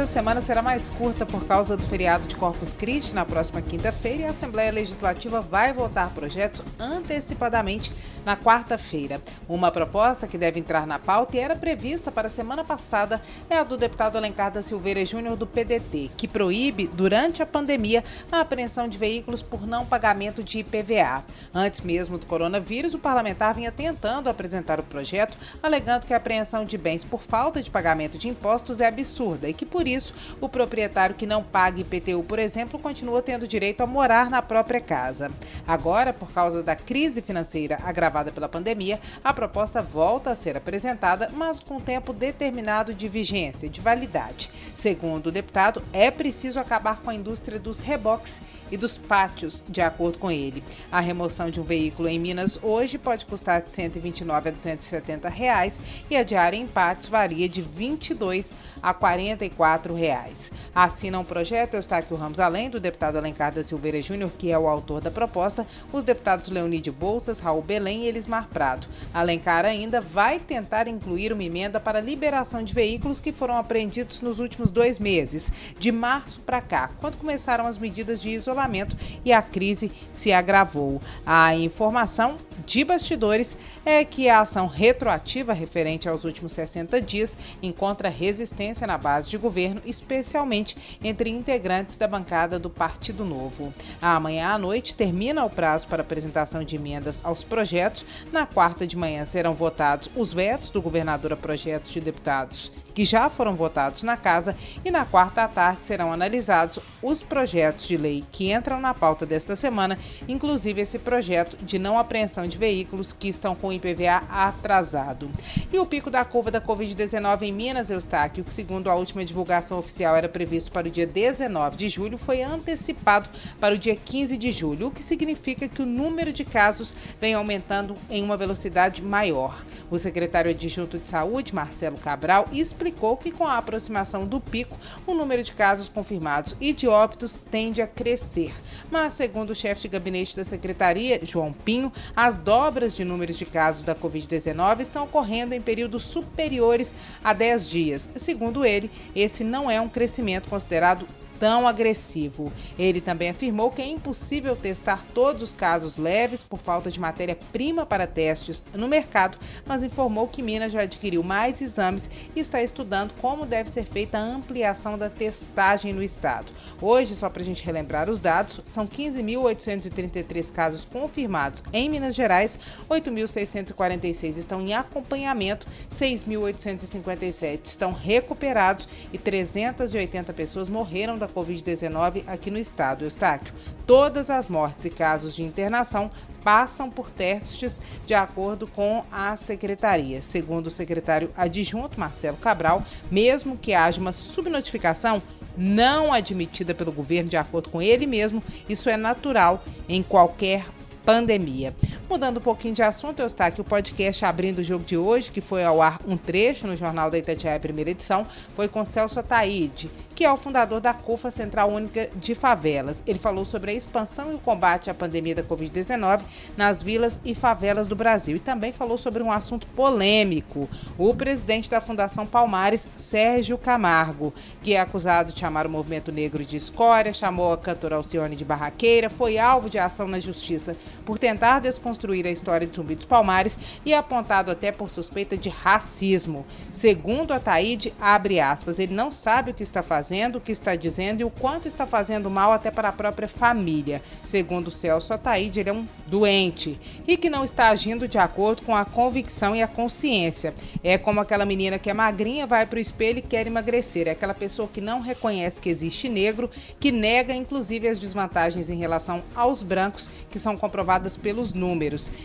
essa semana será mais curta por causa do feriado de Corpus Christi na próxima quinta-feira e a Assembleia Legislativa vai votar projetos antecipadamente na quarta-feira. Uma proposta que deve entrar na pauta e era prevista para a semana passada é a do deputado Alencar da Silveira Júnior do PDT, que proíbe, durante a pandemia, a apreensão de veículos por não pagamento de IPVA. Antes mesmo do coronavírus, o parlamentar vinha tentando apresentar o projeto, alegando que a apreensão de bens por falta de pagamento de impostos é absurda e que, por isso, o proprietário que não paga IPTU, por exemplo, continua tendo direito a morar na própria casa. Agora, por causa da crise financeira agravada pela pandemia, a proposta volta a ser apresentada, mas com tempo determinado de vigência, de validade. Segundo o deputado, é preciso acabar com a indústria dos reboques e dos pátios, de acordo com ele. A remoção de um veículo em Minas hoje pode custar de 129 a 270 reais e a diária em pátios varia de 22 a 44 reais. Assina um projeto Eustáquio Ramos, além do deputado Alencar da Silveira Júnior, que é o autor da proposta, os deputados Leonide Bolsas, Raul Belém e Elismar Prado. Alencar ainda vai tentar incluir uma emenda para liberação de veículos que foram apreendidos nos últimos dois meses, de março para cá, quando começaram as medidas de isolamento e a crise se agravou. A informação de bastidores é que a ação retroativa referente aos últimos 60 dias encontra resistência na base de governo, especialmente entre integrantes da bancada do Partido Novo. Amanhã à noite termina o prazo para apresentação de emendas aos projetos. Na quarta de manhã serão votados os vetos do governador a projetos de deputados que já foram votados na Casa, e na quarta à tarde serão analisados os projetos de lei que entram na pauta desta semana, inclusive esse projeto de não apreensão de veículos que estão com IPVA atrasado. E o pico da curva da Covid-19 em Minas, Eustáquio, que segundo a última divulgação oficial era previsto para o dia 19 de julho, foi antecipado para o dia 15 de julho, o que significa que o número de casos vem aumentando em uma velocidade maior. O secretário adjunto de Saúde, Marcelo Cabral, explicou que com a aproximação do pico, o número de casos confirmados e de óbitos tende a crescer. Mas, segundo o chefe de gabinete da secretaria, João Pinho, as dobras de números de casos da Covid-19 estão ocorrendo em períodos superiores a 10 dias. Segundo ele, esse não é um crescimento considerado tão agressivo. Ele também afirmou que é impossível testar todos os casos leves por falta de matéria-prima para testes no mercado, mas informou que Minas já adquiriu mais exames e está estudando como deve ser feita a ampliação da testagem no estado. Hoje, só para a gente relembrar os dados, são 15.833 casos confirmados em Minas Gerais, 8.646 estão em acompanhamento, 6.857 estão recuperados e 380 pessoas morreram da Covid-19 aqui no estado. Eustáquio, todas as mortes e casos de internação passam por testes de acordo com a secretaria. Segundo o secretário adjunto Marcelo Cabral, mesmo que haja uma subnotificação, não admitida pelo governo, de acordo com ele mesmo, isso é natural em qualquer pandemia. Mudando um pouquinho de assunto, eu estou aqui o podcast Abrindo o Jogo de hoje, que foi ao ar um trecho no Jornal da Itatiaia, primeira edição, foi com Celso Ataíde, que é o fundador da CUFA Central Única de Favelas. Ele falou sobre a expansão e o combate à pandemia da Covid-19 nas vilas e favelas do Brasil e também falou sobre um assunto polêmico. O presidente da Fundação Palmares, Sérgio Camargo, que é acusado de chamar o movimento negro de escória, chamou a cantora Alcione de barraqueira, foi alvo de ação na justiça por tentar desconstruir reconstruir a história de Zumbi dos Palmares e apontado até por suspeita de racismo. Segundo a Taíde, abre aspas, ele não sabe o que está fazendo, o que está dizendo e o quanto está fazendo mal até para a própria família. Segundo Celso Ataíde, ele é um doente e que não está agindo de acordo com a convicção e a consciência. É como aquela menina que é magrinha, vai para o espelho e quer emagrecer. É aquela pessoa que não reconhece que existe negro, que nega inclusive as desvantagens em relação aos brancos, que são comprovadas pelos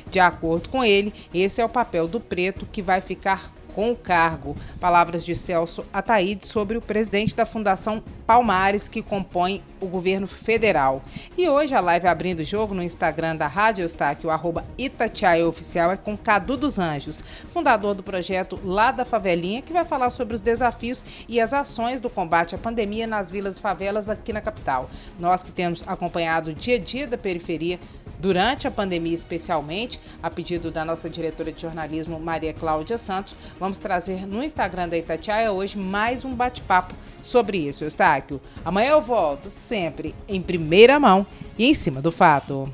De acordo com ele, esse é o papel do preto que vai ficar com o cargo. Palavras de Celso Ataíde sobre o presidente da Fundação Palmares, que compõe o governo federal. E hoje a live abrindo o jogo no Instagram da Rádio Eustáquio, arroba Oficial, é com Cadu dos Anjos, fundador do projeto Lá da Favelinha, que vai falar sobre os desafios e as ações do combate à pandemia nas vilas e favelas aqui na capital. Nós que temos acompanhado o dia a dia da periferia durante a pandemia, especialmente, a pedido da nossa diretora de jornalismo, Maria Cláudia Santos, vamos trazer no Instagram da Itatiaia hoje mais um bate-papo sobre isso, Eustáquio. Amanhã eu volto sempre em primeira mão e em cima do fato.